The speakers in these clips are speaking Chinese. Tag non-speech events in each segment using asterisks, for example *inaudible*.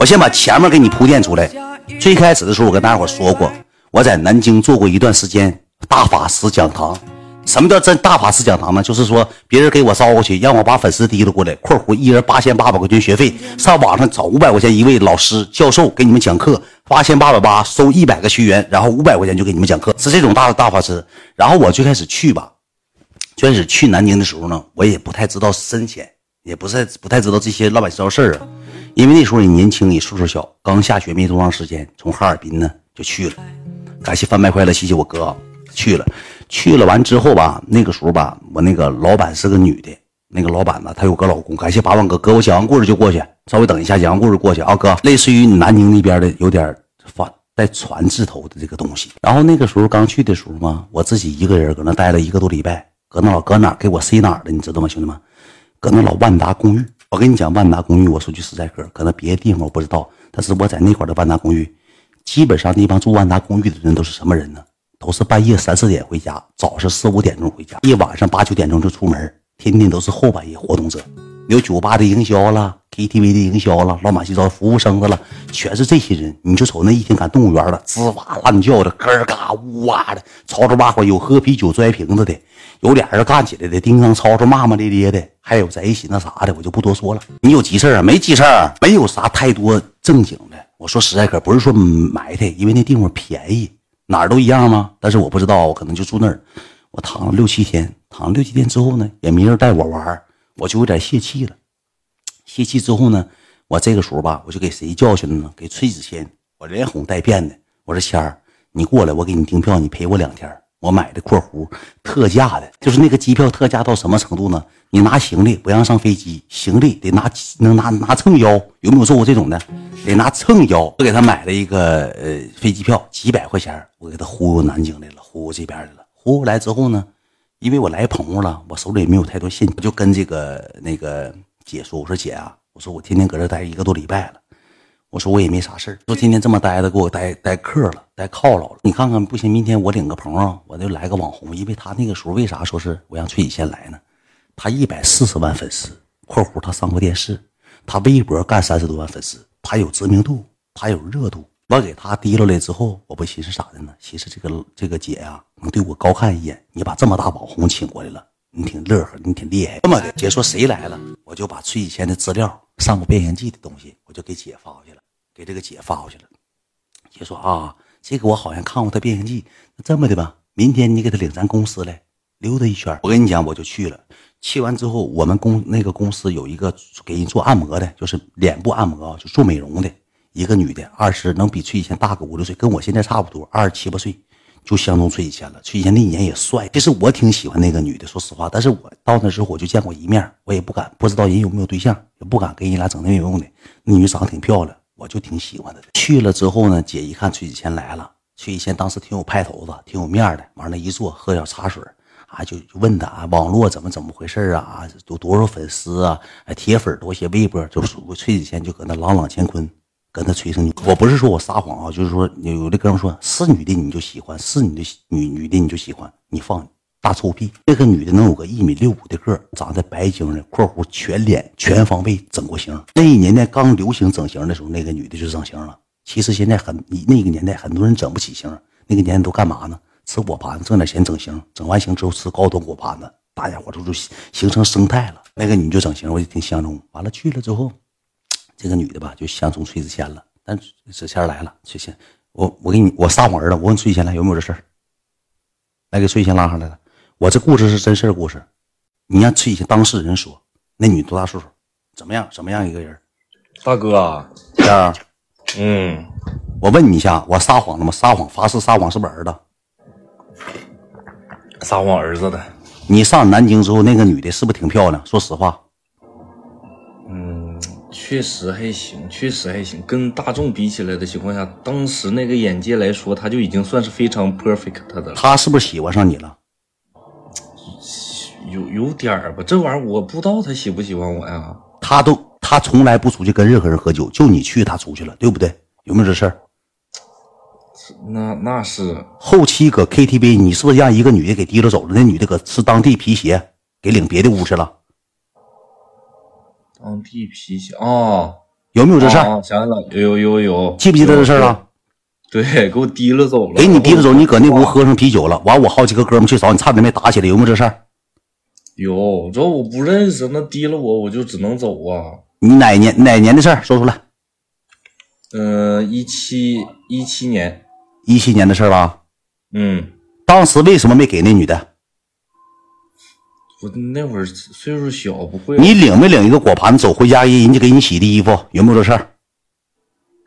我先把前面给你铺垫出来。最开始的时候，我跟大伙说过，我在南京做过一段时间大法师讲堂。什么叫真大法师讲堂呢？就是说别人给我招过去，让我把粉丝提溜过来（括弧一人八千八百块钱学费），上网上找五百块钱一位老师教授给你们讲课，八千八百八收一百个学员，然后五百块钱就给你们讲课，是这种大大法师。然后我最开始去吧，最开始去南京的时候呢，我也不太知道深浅，也不是不太知道这些乱七八糟事儿啊。因为那时候也年轻，也岁数小，刚下学没多长时间，从哈尔滨呢就去了。感谢贩卖快乐，谢谢我哥，去了，去了完之后吧，那个时候吧，我那个老板是个女的，那个老板呢，她有个老公。感谢八万哥，哥我讲完故事就过去，稍微等一下，讲完故事过去啊，哥，类似于南京那边的有点发带船字头的这个东西。然后那个时候刚去的时候嘛，我自己一个人搁那待了一个多礼拜，搁那老搁哪给我塞哪儿的，你知道吗，兄弟们？搁那老万达公寓。我跟你讲，万达公寓，我说句实在嗑，可能别的地方我不知道，但是我在那块的万达公寓，基本上那帮住万达公寓的人都是什么人呢？都是半夜三四点回家，早上四五点钟回家，一晚上八九点钟就出门，天天都是后半夜活动者。有酒吧的营销了，KTV 的营销了，老马西糟服务生的了，全是这些人。你就瞅那一天赶动物园了，吱哇乱叫的，咯嘎呜哇的，吵吵骂骂，有喝啤酒摔瓶子的，有俩人干起来的，叮当吵吵骂骂咧咧的，还有在一起那啥的，我就不多说了。你有急事啊？没急事没有啥太多正经的。我说实在可不是说埋汰，因为那地方便宜，哪儿都一样吗？但是我不知道，我可能就住那儿。我躺了六七天，躺了六七天之后呢，也没人带我玩。我就有点泄气了，泄气之后呢，我这个时候吧，我就给谁叫去了呢？给崔子谦，我连哄带骗的。我说谦儿，你过来，我给你订票，你陪我两天。我买的（括弧特价的），就是那个机票特价到什么程度呢？你拿行李不让上飞机，行李得拿能拿拿秤腰，有没有做过这种的？得拿秤腰。我给他买了一个呃飞机票，几百块钱，我给他忽悠南京来了，忽悠这边来了。忽悠来之后呢？因为我来朋友了，我手里也没有太多现金，我就跟这个那个姐说：“我说姐啊，我说我天天搁这待一个多礼拜了，我说我也没啥事儿说天天这么待着，给我待待客了，待犒劳了。你看看不行，明天我领个朋友，我就来个网红。因为他那个时候为啥说是我让崔喜先来呢？他一百四十万粉丝（括弧他上过电视），他微博干三十多万粉丝，他有知名度，他有热度。”我给他提溜来之后，我不寻思啥的呢？寻思这个这个姐呀，能对我高看一眼。你把这么大网红请过来了，你挺乐呵，你挺厉害。这么的，姐说谁来了，我就把崔以前的资料、上过变形记的东西，我就给姐发过去了，给这个姐发过去了。姐说啊，这个我好像看过他变形记。那这么的吧，明天你给他领咱公司来溜达一圈。我跟你讲，我就去了。去完之后，我们公那个公司有一个给人做按摩的，就是脸部按摩，就做美容的。一个女的，二十能比崔以前大个五六岁，跟我现在差不多，二十七八岁，就相中崔以前了。崔以前那一年也帅，其实我挺喜欢那个女的，说实话。但是我到那之后我就见过一面，我也不敢，不知道人有没有对象，也不敢跟人俩整那没用的。那女长得挺漂亮，我就挺喜欢她的。去了之后呢，姐一看崔以前来了，崔以前当时挺有派头子，挺有面的，往那一坐，喝点茶水，啊，就就问他啊，网络怎么怎么回事啊？有多少粉丝啊？铁粉多些，微博就属崔子谦就搁那朗朗乾坤。跟他吹声，我不是说我撒谎啊，就是说有有的哥们说是女的你就喜欢，是女的女女的你就喜欢，你放大臭屁！这个女的能有个一米六五的个，长得白净的（括弧全脸全方位整过型）。那一年代刚流行整形的时候，那个女的就整形了。其实现在很，你那个年代很多人整不起型，那个年代都干嘛呢？吃果盘挣点钱整形，整完形之后吃高端果盘子，大家伙都就形成生态了。那个女就整形，我就挺相中。完了去了之后。这个女的吧，就相中崔子谦了。但子谦来了，崔谦，我我给你，我撒谎儿子。我问崔谦来有没有这事儿，来给崔谦拉上来了。我这故事是真事儿故事，你让崔谦当事人说，那女多大岁数？怎么样？怎么样一个人？大哥，啊，嗯，我问你一下，我撒谎了吗？撒谎，发誓撒谎，是不是儿子？撒谎，儿子的。你上南京之后，那个女的是不是挺漂亮？说实话。确实还行，确实还行。跟大众比起来的情况下，当时那个眼界来说，他就已经算是非常 perfect 的了。他是不是喜欢上你了？有有点儿吧，这玩意儿我不知道他喜不喜欢我呀。他都他从来不出去跟任何人喝酒，就你去他出去了，对不对？有没有这事儿？那那是后期搁 KTV，你是不是让一个女的给提溜走了？那女的搁吃当地皮鞋，给领别的屋去了。当地皮鞋哦，有没有这事儿？啊，想了，有有有，记不记得这事儿了？对，给我提了走了。给你提了走，你搁那屋喝上啤酒了。完，我好几个哥们去找你，差点没打起来，有没有这事儿？有，这我不认识，那提了我，我就只能走啊。你哪年哪年的事儿说出来？嗯，一七一七年，一七年的事儿吧。嗯，当时为什么没给那女的？我那会儿岁数小，不会。你领没领一个果盘走回家，人家给你洗的衣服，有没有这事儿？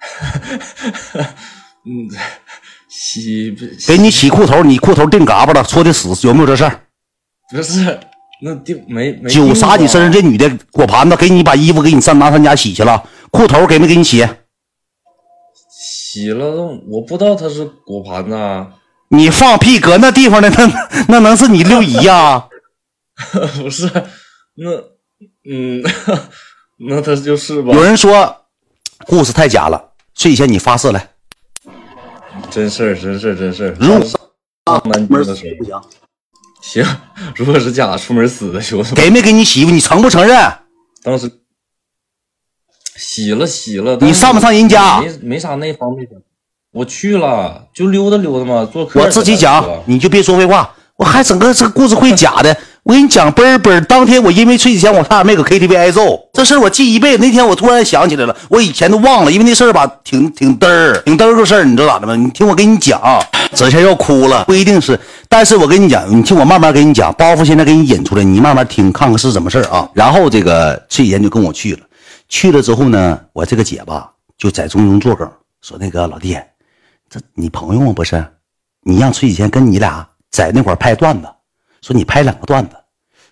*laughs* 嗯，洗不给你洗裤头，你裤头定嘎巴了，搓的死，有没有这事儿？不是那定没没酒洒你身上，这这女的果盘子给你把衣服给你上拿他家洗去了，裤头给没给你洗？洗了，我不知道他是果盘子啊，你放屁，搁那地方的那那能是你六姨呀、*laughs* 不是那嗯，那他就是吧有？人说故事太假了，睡前你发誓来，真事儿，真事儿，真事儿。如上南京的时候，不行，行，如果是假的，出门死的兄弟。给没给你媳妇？你承不承认？当时洗了洗了，你上不上人家没没啥那方面的。我去了，就溜达溜达嘛，做客。我自己讲，你就别说废话，我还整个这个故事会假的。我跟你讲，嘣儿嘣儿，当天我因为睡前我差点没搁 KTV 挨揍，这事儿我记一辈子。那天我突然想起来了，我以前都忘了，因为那事儿吧，挺挺嘚儿，挺嘚儿个事儿，你知道咋的吗？你听我跟你讲，这下要哭了，不一定是，但是我跟你讲，你听我慢慢跟你讲，包袱现在给你引出来，你慢慢听，看看是怎么事儿啊。然后这个崔岩就跟我去了，去了之后呢，我这个姐吧就在中中作梗，说那个老弟，这你朋友吗？不是，你让崔启贤跟你俩在那块儿拍段子，说你拍两个段子。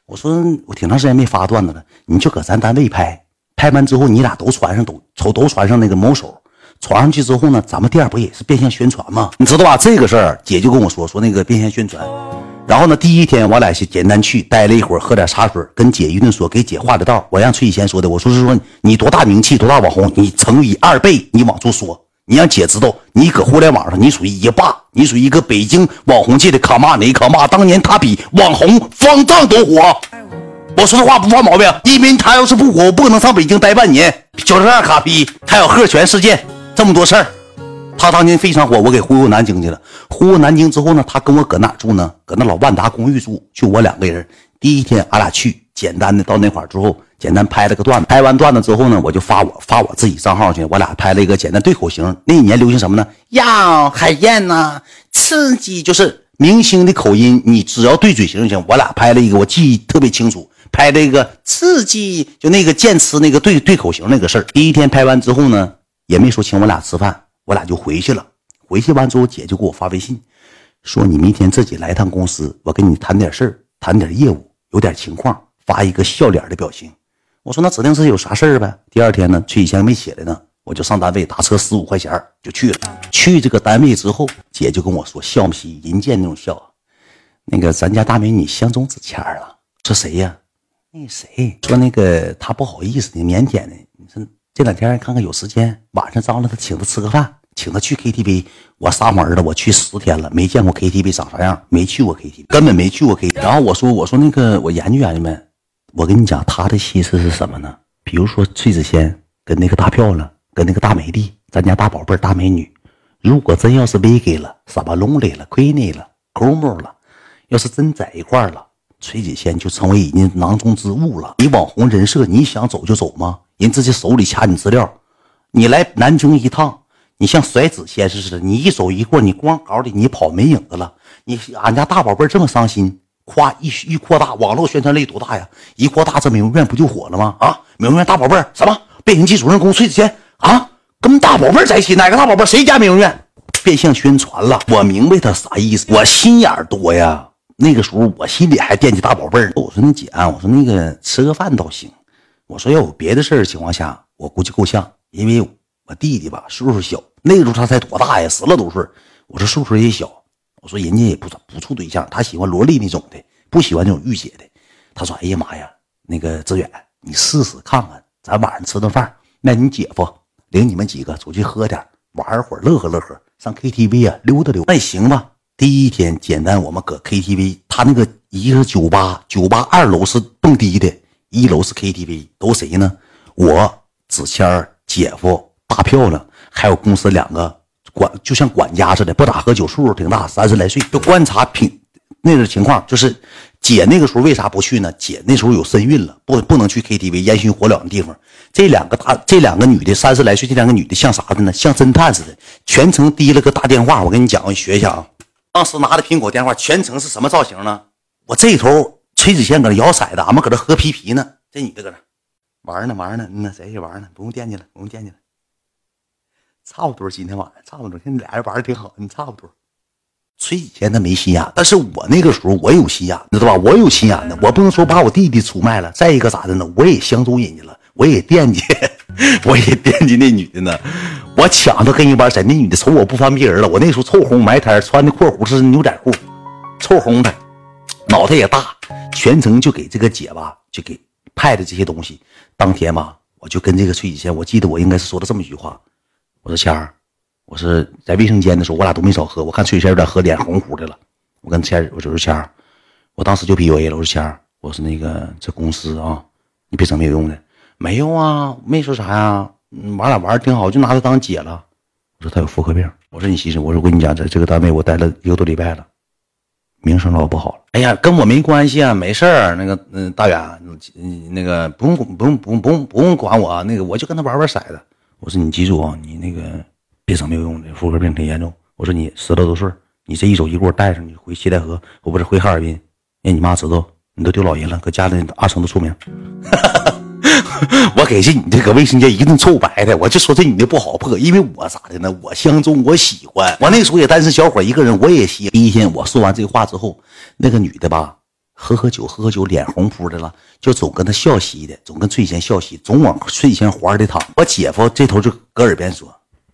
我说我挺长时间没发段子了，你就搁咱单位拍，拍完之后你俩都传上都都都传上那个某手，传上去之后呢，咱们店不也是变相宣传吗？你知道吧？这个事儿姐就跟我说说那个变相宣传。然后呢，第一天我俩是简单去待了一会儿，喝点茶水，跟姐一顿说，给姐画的道。我让崔启贤说的，我说是说你多大名气，多大网红，你乘以二倍，你往出说。你让姐知道，你搁互联网上你属于一霸，你属于一个北京网红界的卡玛哪卡玛。当年他比网红方丈都火。我说这话不犯毛病，因为他要是不火，我不可能上北京待半年。九十二卡逼，还有鹤泉事件，这么多事儿。他当年非常火，我给忽悠南京去了。忽悠南京之后呢，他跟我搁哪住呢？搁那老万达公寓住，就我两个人。第一天俺俩去，简单的到那块儿之后，简单拍了个段子。拍完段子之后呢，我就发我发我自己账号去，我俩拍了一个简单对口型。那一年流行什么呢？呀，海燕呐、刺激，就是明星的口音，你只要对嘴型就行。我俩拍了一个，我记忆特别清楚，拍了一个刺激，就那个剑吃那个对对口型那个事儿。第一天拍完之后呢，也没说请我俩吃饭，我俩就回去了。回去完之后，姐就给我发微信，说你明天自己来趟公司，我跟你谈点事儿，谈点业务，有点情况，发一个笑脸的表情。我说那指定是有啥事儿呗。第二天呢，崔以前没起来呢，我就上单位打车十五块钱就去了。去这个单位之后，姐就跟我说笑嘻嘻，人见那种笑。那个咱家大美女相中子谦了，说谁呀？那谁说那个他不好意思的，腼腆的。你说这两天看看有时间，晚上张罗他请他吃个饭，请他去 KTV。我撒谎了，我去十天了，没见过 KTV 长啥样，没去过 KTV，根本没去过 KTV。然后我说我说那个我研究研究呗。我跟你讲，他的心思是什么呢？比如说崔子仙跟那个大漂亮，跟那个大美丽，咱家大宝贝大美女，如果真要是 v 给了，撒巴隆里了，亏你了，抠摸了，要是真在一块了，崔子仙就成为人家囊中之物了。你网红人设，你想走就走吗？人直接手里掐你资料，你来南京一趟，你像甩纸仙似的，你一走一过，你光搞的你跑没影子了。你俺家大宝贝这么伤心，夸一一扩大，网络宣传力多大呀？一扩大，这美容院不就火了吗？啊，美容院大宝贝儿什么变形记主人公崔子谦啊，跟大宝贝在一起，哪个大宝贝？谁家美容院？变相宣传了。我明白他啥意思，我心眼多呀。那个时候我心里还惦记大宝贝儿。我说那姐啊，我说那个吃个饭倒行。我说要有别的事儿情况下，我估计够呛，因为我弟弟吧岁数小，那个时候他才多大呀，十来多岁。我说岁数也小，我说人家也不不处对象，他喜欢萝莉那种的，不喜欢那种御姐的。他说：“哎呀妈呀，那个志远，你试试看看，咱晚上吃顿饭，那你姐夫领你们几个出去喝点，玩会儿，乐呵乐呵，上 KTV 啊溜达溜，那行吧。”第一天简单，我们搁 KTV，他那个一个是酒吧，酒吧二楼是蹦迪的，一楼是 KTV，都谁呢？我子谦、姐夫大漂亮，还有公司两个管，就像管家似的，不咋喝酒，岁数挺大，三十来岁，就观察品那个情况，就是姐那个时候为啥不去呢？姐那时候有身孕了，不不能去 KTV 烟熏火燎的地方。这两个大，这两个女的三十来岁，这两个女的像啥的呢？像侦探似的，全程提了个大电话。我跟你讲，我学一下啊。当时拿的苹果电话，全程是什么造型呢？我这头崔子谦搁那摇骰子，俺们搁这喝啤啤呢。这女的搁那玩呢，玩呢，嗯，谁也玩呢？不用惦记了，不用惦记了。差不多，今天晚上差不多，现在俩人玩的挺好，你差不多。崔子谦他没心眼，但是我那个时候我有心眼，知道吧？我有心眼的，我不能说把我弟弟出卖了。再一个咋的呢？我也相中人家了，我也惦记，我也惦记那女的呢。*laughs* 我抢着跟人玩谁？那女的瞅我不翻逼人了。我那时候臭红埋汰，穿的阔裤是牛仔裤，臭红的，脑袋也大，全程就给这个姐吧，就给派的这些东西。当天吧，我就跟这个崔子谦，我记得我应该是说了这么一句话，我说谦儿。我是在卫生间的时候，我俩都没少喝。我看崔谦有点喝脸红乎的了。我跟谦儿，我就说谦儿，我当时就 PUA 了。我说谦儿，我说那个这公司啊，你别整没有用的。没有啊，没说啥呀。嗯，俺俩玩的挺好，就拿她当姐了。我说她有妇科病。我说你寻思。我说我跟你讲，在这个单位我待了一个多礼拜了，名声老不好了。哎呀，跟我没关系啊，没事儿。那个嗯，大远，嗯，那个不用不用不用不用不用管我。那个我就跟他玩玩骰子。我说你记住啊，你那个。别整没有用的，妇科病挺严重。我说你十来多岁，你这一走一过带上，你回七台河，我不是回哈尔滨，让你妈知道你都丢老人了，搁家里二成都出名。*laughs* 我给这你这搁卫生间一顿臭白的，我就说这女的不好破，因为我咋的呢？我相中，我喜欢。我那时候也单身小伙一个人，我也喜。第一天我说完这话之后，那个女的吧，喝喝酒，喝喝酒，脸红扑的了，就总跟他笑嘻的，总跟翠贤笑嘻，总往翠贤怀里躺。我姐夫这头就搁耳边说。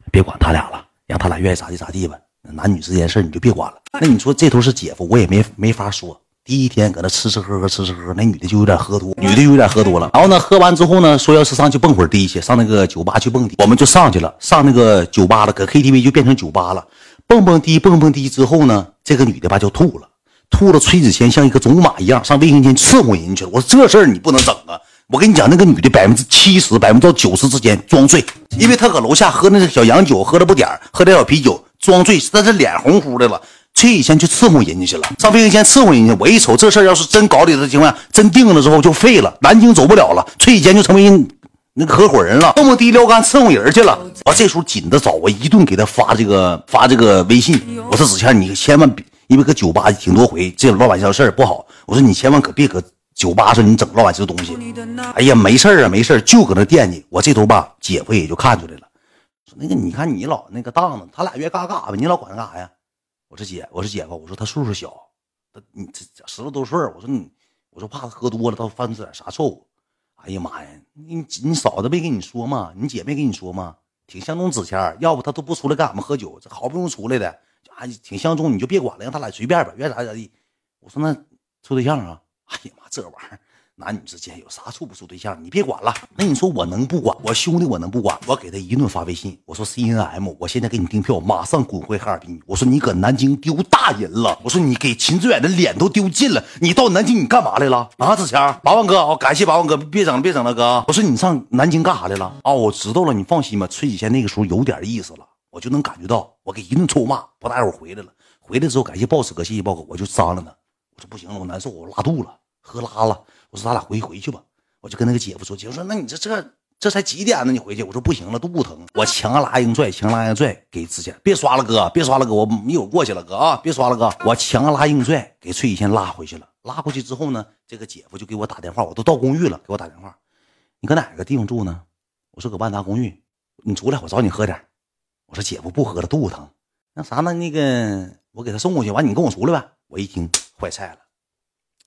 别管他俩了，让他俩愿意咋地咋地吧。男女之间事你就别管了。那你说这头是姐夫，我也没没法说。第一天搁那吃吃喝喝，吃吃喝喝，那女的就有点喝多，女的就有点喝多了。然后呢，喝完之后呢，说要是上去蹦会儿迪去，上那个酒吧去蹦迪，我们就上去了，上那个酒吧了，搁 KTV 就变成酒吧了。蹦蹦迪，蹦蹦迪之后呢，这个女的吧就吐了，吐了。崔子谦像一个种马一样上卫生间伺候人去了。我说这事儿你不能整啊。我跟你讲，那个女的百分之七十、百分之九十之间装醉，因为她搁楼下喝那个小洋酒，喝了不点喝点小啤酒，装醉，但是脸红乎的了。崔以前去伺候人家去了，上卫生间伺候人家。我一瞅这事儿，要是真搞里的情况下，真定了之后就废了，南京走不了了。崔以前就成为那个合伙人了，这么低撩干伺候人去了。我这时候紧的找，我一顿给他发这个发这个微信。我说子谦，你千万别，因为搁酒吧挺多回，这种乱七八事儿不好。我说你千万可别搁。酒吧上你整乱七八糟东西，哎呀，没事儿啊，没事儿就搁那惦记。我这头吧，姐夫也就看出来了，说那个你看你老那个当子，他俩约干干吧，你老管他干啥呀？我说姐，我说姐夫，我说他岁数小，他你这十来多岁我说你，我说怕他喝多了，他犯出点啥错误。哎呀妈呀，你你嫂子没跟你说吗？你姐没跟你说吗？挺相中子谦，要不他都不出来跟俺们喝酒，这好不容易出来的，啊，挺相中，你就别管了，让他俩随便吧，愿咋咋地。我说那处对象啊？哎呀妈，这玩意儿男女之间有啥处不处对象？你别管了。那你说我能不管？我兄弟我能不管？我给他一顿发微信，我说 C N M，我现在给你订票，马上滚回哈尔滨。我说你搁南京丢大人了。我说你给秦志远的脸都丢尽了。你到南京你干嘛来了？啊，子强，八万哥啊，感谢八万哥，别整了，别整了，哥。我说你上南京干啥来了？哦，我知道了，你放心吧。崔以前那个时候有点意思了，我就能感觉到。我给一顿臭骂，不大会儿回来了。回来之后感谢 boss 哥，谢谢 boss 哥，我就脏了呢。我说不行了，我难受，我拉肚了。喝拉了，我说咱俩回回去吧，我就跟那个姐夫说，姐夫说那你这这这才几点呢？你回去？我说不行了，肚子疼。我强拉硬拽，强拉硬拽给之前别刷了哥，别刷了哥，我一会儿过去了哥啊，别刷了哥。我强拉硬拽给翠先拉回去了，拉回去之后呢，这个姐夫就给我打电话，我都到公寓了，给我打电话，你搁哪个地方住呢？我说搁万达公寓，你出来我找你喝点。我说姐夫不喝了，肚子疼。那啥呢？那个我给他送过去，完你跟我出来呗。我一听坏菜了。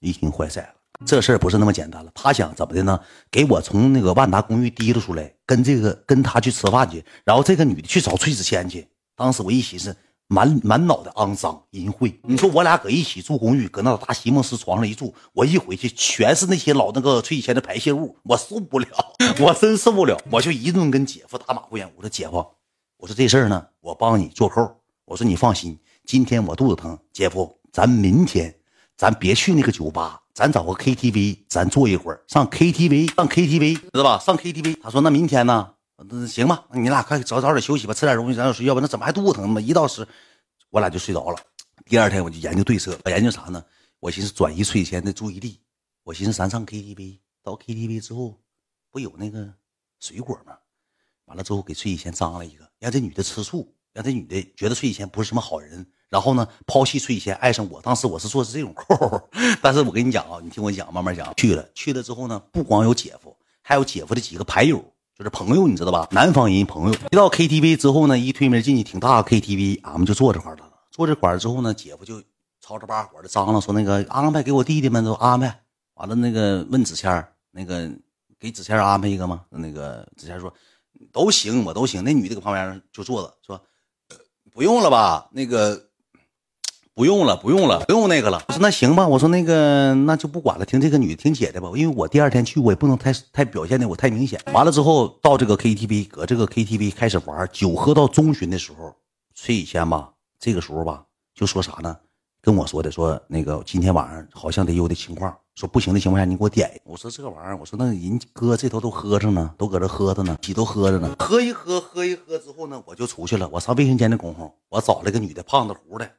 一听坏菜了，这事儿不是那么简单了。他想怎么的呢？给我从那个万达公寓提溜出来，跟这个跟他去吃饭去，然后这个女的去找崔子谦去。当时我一寻思，满满脑袋肮脏淫秽。你说我俩搁一起住公寓，搁那大席梦思床上一住，我一回去全是那些老那个崔子谦的排泄物，我受不了，*laughs* 我真受不了。我就一顿跟姐夫打马虎眼。我说姐夫，我说这事儿呢，我帮你做扣。我说你放心，今天我肚子疼，姐夫，咱明天。咱别去那个酒吧，咱找个 KTV，咱坐一会儿。上 KTV，上 KTV，知道吧？上 KTV。他说那明天呢？那行吧，你俩快早早点休息吧，吃点东西，早点睡觉吧。那怎么还肚子疼呢？一到十，我俩就睡着了。第二天我就研究对策，我研究啥呢？我寻思转移崔贤的注意力。我寻思咱上 KTV，到 KTV 之后，不有那个水果吗？完了之后给崔以贤张了一个，让这女的吃醋，让这女的觉得崔以贤不是什么好人，然后呢抛弃崔以贤，爱上我。当时我是做是这种 *laughs* 扣，但是我跟你讲啊，你听我讲，慢慢讲。去了去了之后呢，不光有姐夫，还有姐夫的几个牌友，就是朋友，你知道吧？南方人朋友。一到 KTV 之后呢，一推门进去，挺大个 KTV，俺们就坐这块了。坐这块之后呢，姐夫就吵吵巴火的张罗说：“那个安排给我弟弟们都安排完了。”那个问子谦那个给子谦安排一个吗？那个子谦说。都行，我都行。那女的搁旁边就坐着，说：“不用了吧？那个不用了，不用了，不用那个了。”我说：“那行吧。”我说：“那个那就不管了，听这个女的，听姐的吧。因为我第二天去，我也不能太太表现的我太明显。完了之后，到这个 KTV，搁这个 KTV 开始玩酒，喝到中旬的时候，崔以谦吧，这个时候吧，就说啥呢？跟我说的，说那个今天晚上好像得有的情况。说不行的情况下，你给我点。我说这玩意儿，我说那人哥这头都喝着呢，都搁这喝着呢，几都喝着呢。喝一喝，喝一喝之后呢，我就出去了。我上卫生间的功夫，我找了个女的，胖子乎的，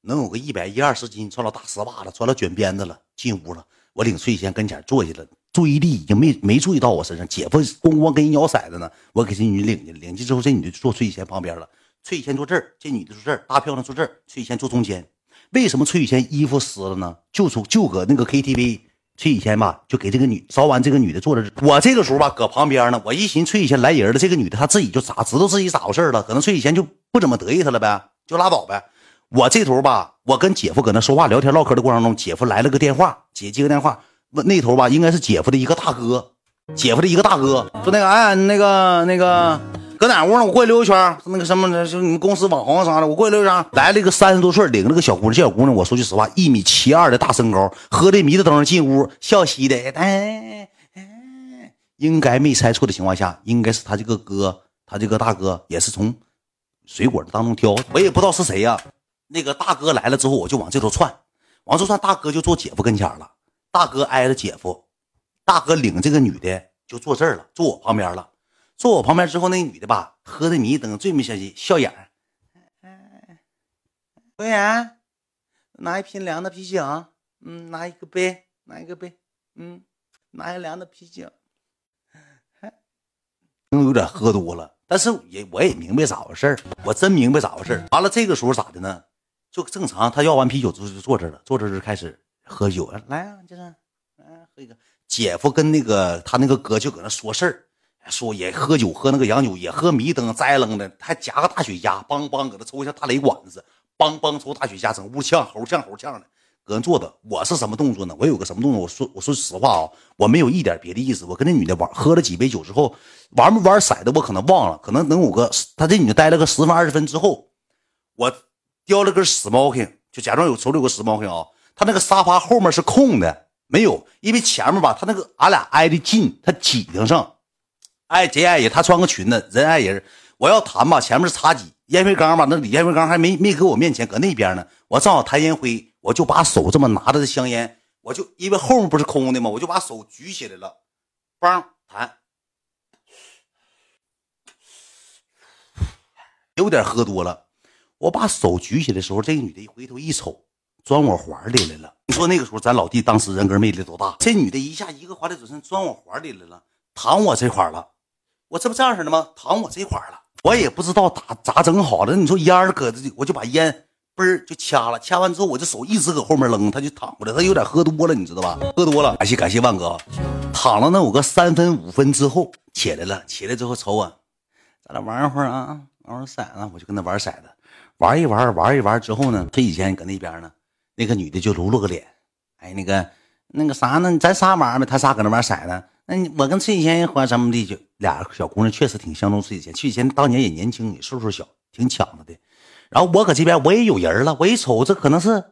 能有个一百一二十斤，穿了大丝袜子，穿了卷鞭子了，进屋了。我领翠仙跟前坐下了，注意力已经没没注意到我身上。姐夫咣咣跟人摇骰子呢，我给这女领去。领去之后，这女的就坐翠仙旁边了。翠仙坐这儿，这女的坐这儿，大漂亮坐这儿，翠仙坐中间。为什么崔雨谦衣服湿了呢？就从就搁那个 KTV，崔雨谦吧，就给这个女烧完，这个女的坐着。我这个时候吧，搁旁边呢。我一寻崔雨谦来人了，这个女的她自己就咋知道自己咋回事了？可能崔雨谦就不怎么得意她了呗，就拉倒呗。我这头吧，我跟姐夫搁那说话聊天唠嗑的过程中，姐夫来了个电话，姐接个电话，问那头吧，应该是姐夫的一个大哥，姐夫的一个大哥说那个哎那个那个。搁哪屋呢？我过去溜一圈。那个什么，就你们公司网红啥的，我过去溜一圈。来了一个三十多岁，领了个小姑娘，这小姑娘，我说句实话，一米七二的大身高，喝的迷瞪瞪进屋，笑嘻的，哎哎，应该没猜错的情况下，应该是他这个哥，他这个大哥也是从水果当中挑，我也不知道是谁呀。那个大哥来了之后，我就往这头窜，往这窜，大哥就坐姐夫跟前了，大哥挨着姐夫，大哥领这个女的就坐这儿了，坐我旁边了。坐我旁边之后，那女的吧，喝的迷瞪，醉没小心，笑眼儿。服务员，拿一瓶凉的啤酒。嗯，拿一个杯，拿一个杯。嗯，拿一凉的啤酒。能有点喝多了，但是也我也明白咋回事我真明白咋回事完了，这个时候咋的呢？就正常，他要完啤酒之后就坐这了，坐这就开始喝酒。来啊，就是，来喝一个。姐夫跟那个他那个哥就搁那说事儿。说也喝酒，喝那个洋酒，也喝迷瞪栽楞的，还夹个大雪茄，梆梆搁那抽，像大雷管子，梆梆抽大雪茄，整屋呛，猴呛猴呛的，搁那坐着。我是什么动作呢？我有个什么动作？我说我说实话啊，我没有一点别的意思。我跟那女的玩，喝了几杯酒之后，玩没玩骰子我可能忘了，可能能有个他这女的待了个十分二十分之后，我叼了根 smoking，就假装有手里有个 smoking 啊，他那个沙发后面是空的，没有，因为前面吧，他那个俺俩挨得近，他挤得上。哎，贼爱人，他穿个裙子，人爱人。我要弹吧，前面是茶几，烟灰缸吧，那李烟灰缸还没没搁我面前，搁那边呢。我正好弹烟灰，我就把手这么拿着这香烟，我就因为后面不是空的吗？我就把手举起来了，梆弹。有点喝多了，我把手举起来的时候，这个女的一回头一瞅，钻我怀里来了。你说那个时候咱老弟当时人格魅力多大？这女的一下一个华丽转身钻我怀里来了，躺我这块了。我这不这样式的吗？躺我这块了，我也不知道咋咋整好了。你说烟搁这，我就把烟嘣儿就掐了，掐完之后我这手一直搁后面扔，他就躺过来。他有点喝多了，你知道吧？喝多了。感谢感谢万哥，躺了那有个三分五分之后起来了，起来之后瞅我，咱俩玩一会儿啊，玩会骰子，我就跟他玩骰子，玩一玩玩一玩之后呢，他以前搁那边呢，那个女的就露了个脸，哎，那个那个啥呢？咱仨玩呗，他仨搁那玩骰子。那你我跟崔以前或什么的，就俩小姑娘确实挺相中崔启贤。崔启贤当年也年轻，也岁数小，挺抢着的。然后我搁这边我也有人了，我一瞅这可能是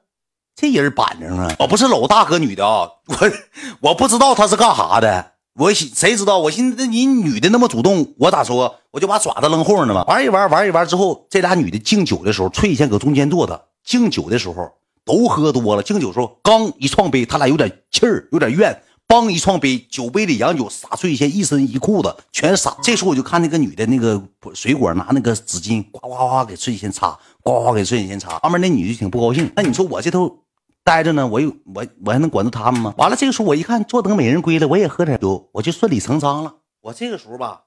这人板正啊，我不是搂大哥女的啊，*laughs* 我我不知道他是干啥的，我谁知道？我寻思你女的那么主动，我咋说？我就把爪子扔后面了嘛。玩一玩，玩一玩之后，这俩女的敬酒的时候，崔启贤搁中间坐着。敬酒的时候都喝多了，敬酒时候刚一撞杯，他俩有点气儿，有点怨。梆一撞杯，酒杯里洋酒洒崔以前一身一裤子全洒。这时候我就看那个女的那个水果拿那个纸巾呱呱呱给崔以前擦，呱呱给崔以前擦。旁边那女的挺不高兴。那你说我这头待着呢，我有我我还能管住他们吗？完了，这个时候我一看坐等美人归了，我也喝点酒，我就顺理成章了。我这个时候吧，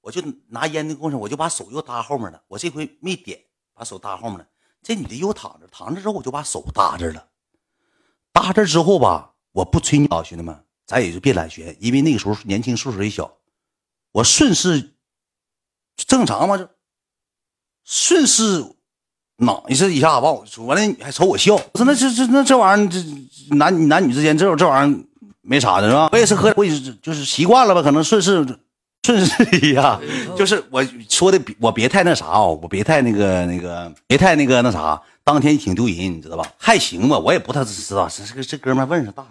我就拿烟的过程，我就把手又搭后面了。我这回没点，把手搭后面了。这女的又躺着，躺着之后我就把手搭这了。搭这之后吧，我不吹牛，兄弟们，咱也就别揽学，因为那个时候年轻岁数也小。我顺势正常嘛，就顺势脑一次一下，把我完了还瞅我笑。我说那这这那这玩意儿，这男男女之间这这玩意儿没啥的是吧？我也是喝，我也是就是习惯了吧，可能顺势顺势一下，就是我说的，我别太那啥啊，我别太那个那个，别太那个那啥。当天挺丢人，你知道吧？还行吧，我也不太知道。这这这哥们问上大，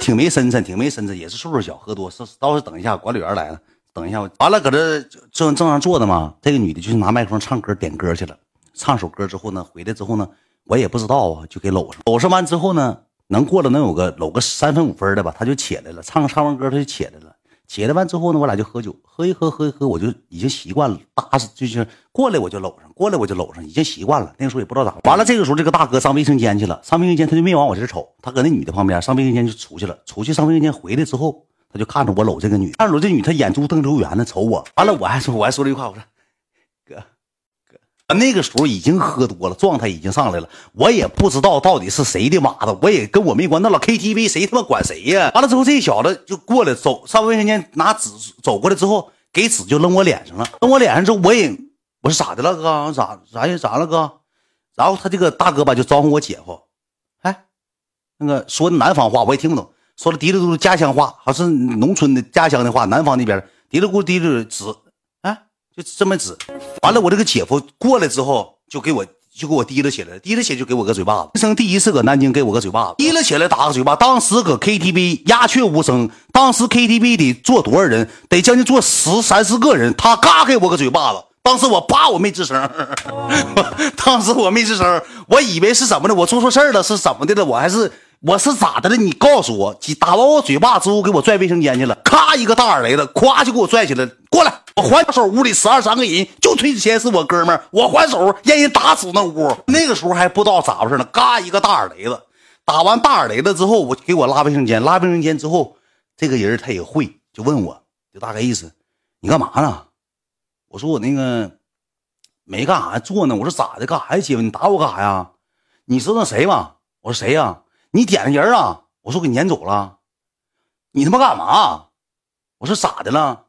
挺没身份，挺没身份，也是岁数小，喝多。是倒是等一下，管理员来了，等一下，完了搁这正正常坐着嘛。这个女的就是拿麦克风唱歌点歌去了，唱首歌之后呢，回来之后呢，我也不知道啊，就给搂上。搂上完之后呢，能过了能有个搂个三分五分的吧，她就起来了，唱唱完歌她就起来了。起来完之后呢，我俩就喝酒，喝一喝，喝一喝，我就已经习惯了，搭着就是过来我就搂上，过来我就搂上，已经习惯了。那个时候也不知道咋。完了，这个时候这个大哥上卫生间去了，上卫生间他就没往我这瞅，他搁那女的旁边上卫生间就出去了。出去上卫生间回来之后，他就看着我搂这个女，看着这女，他眼珠瞪溜圆的瞅我。完了，我还说我还说了一句话，我说。那个时候已经喝多了，状态已经上来了。我也不知道到底是谁的马子，我也跟我没关。那老 KTV 谁他妈管谁呀？完了之后，这小子就过来走上卫生间拿纸走过来之后，给纸就扔我脸上了。扔我脸上之后，我也我说咋的了哥？咋咋呀？咋了哥？然后他这个大哥吧就招呼我姐夫，哎，那个说南方话我也听不懂，说的嘀哩嘟噜家乡话，还是农村的家乡的话，南方那边嘀哩咕嘀哩纸。就这么指，完了，我这个姐夫过来之后，就给我就给我提了起来，提了起来就给我个嘴巴子。人生第一次搁南京给我个嘴巴子，提了起来打个嘴巴。当时搁 KTV 鸦雀无声，当时 KTV 里坐多少人？得将近坐十三四个人。他嘎给我个嘴巴子，当时我啪我没吱声，*laughs* 当时我没吱声，我以为是怎么的，我做错事了是怎么的了？我还是我是咋的了？你告诉我，打完我嘴巴之后给我拽卫生间去了，咔一个大耳雷子，咵就给我拽起来，过来。我还手，屋里十二三个人，就崔子谦是我哥们儿。我还手，让人打死那屋。那个时候还不知道咋回事呢，嘎一个大耳雷子，打完大耳雷子之后，我给我拉卫生间，拉卫生间之后，这个人他也会，就问我，就大概意思，你干嘛呢？我说我那个没干啥，坐呢。我说咋的？干啥呀，姐夫？你打我干啥呀？你知道谁吗？我说谁呀？你点的人啊？我说给撵走了。你他妈干嘛？我说咋的了？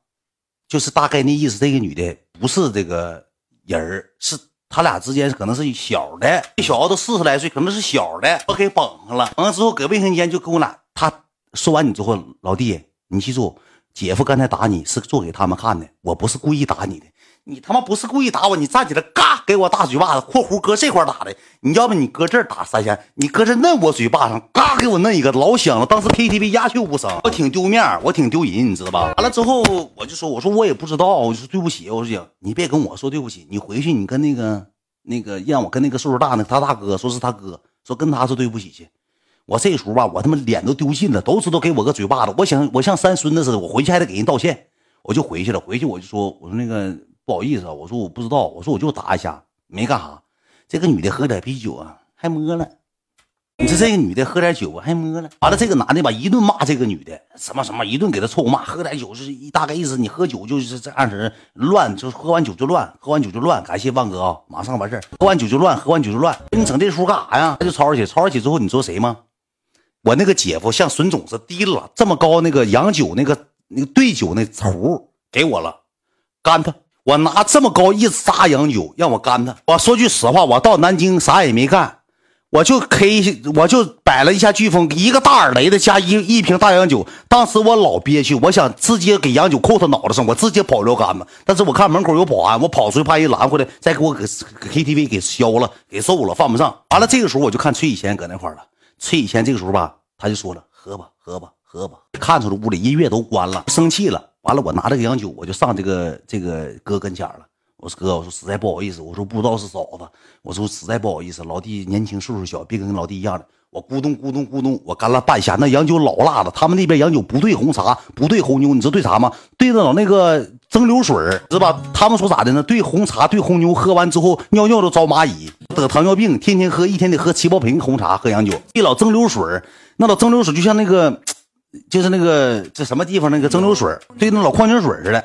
就是大概那意思，这个女的不是这个人是他俩之间可能是小的，这小子都四十来岁，可能是小的，我给绑上了。完了之后搁卫生间就跟我俩，他说完你之后，老弟，你记住，姐夫刚才打你是做给他们看的，我不是故意打你的。你他妈不是故意打我，你站起来，嘎给我大嘴巴子，括弧搁这块打的。你要不你搁这儿打三下，你搁这摁我嘴巴上，嘎给我摁一个，老响了。当时 KTV 鸦雀无声，我挺丢面，我挺丢人，你知道吧？完了之后我就说，我说我也不知道，我说对不起，我说姐，你别跟我说对不起，你回去你跟那个那个让我跟那个岁数大那他大哥说是他哥，说跟他说对不起去。我这时候吧，我他妈脸都丢尽了，都知道给我个嘴巴子，我想我像三孙子似的，我回去还得给人道歉，我就回去了。回去我就说，我说那个。不好意思啊，我说我不知道，我说我就打一下，没干啥。这个女的喝点啤酒啊，还摸了。你说这个女的喝点酒，还摸了。完了，这个男的吧，一顿骂这个女的，什么什么，一顿给她臭骂。喝点酒是一大概意思，你喝酒就是这样式乱，就是喝完酒就乱，喝完酒就乱。感谢万哥啊，马上完事喝完酒就乱，喝完酒就乱。你整这出干啥呀？他就吵吵起，吵吵起之后，你知道谁吗？我那个姐夫像孙总似的提了这么高那个洋酒那个那个兑酒那壶给我了，干他。我拿这么高一扎洋酒让我干他。我说句实话，我到南京啥也没干，我就 K，我就摆了一下飓风，一个大耳雷子加一一瓶大洋酒。当时我老憋屈，我想直接给洋酒扣他脑袋上，我直接跑撂杆子。但是我看门口有保安，我跑出去怕人拦回来，再给我给 KTV 给消了，给揍了，犯不上。完了，这个时候我就看崔以前搁那块了。崔以前这个时候吧，他就说了：“喝吧，喝吧，喝吧。”看出来屋里音乐都关了，生气了。完了，我拿这个洋酒，我就上这个这个哥跟前了。我说哥，我说实在不好意思，我说不知道是嫂子，我说实在不好意思，老弟年轻岁数小，别跟老弟一样的。我咕咚咕咚咕咚，我干了半下，那洋酒老辣了。他们那边洋酒不兑红茶，不兑红牛，你知道兑啥吗？兑的老那个蒸馏水是吧？他们说咋的呢？兑红茶，兑红牛，喝完之后尿尿都招蚂蚁，得糖尿病，天天喝，一天得喝七八瓶红茶，喝洋酒。一老蒸馏水那老蒸馏水就像那个，就是那个这什么地方那个蒸馏水对那老矿泉水似的。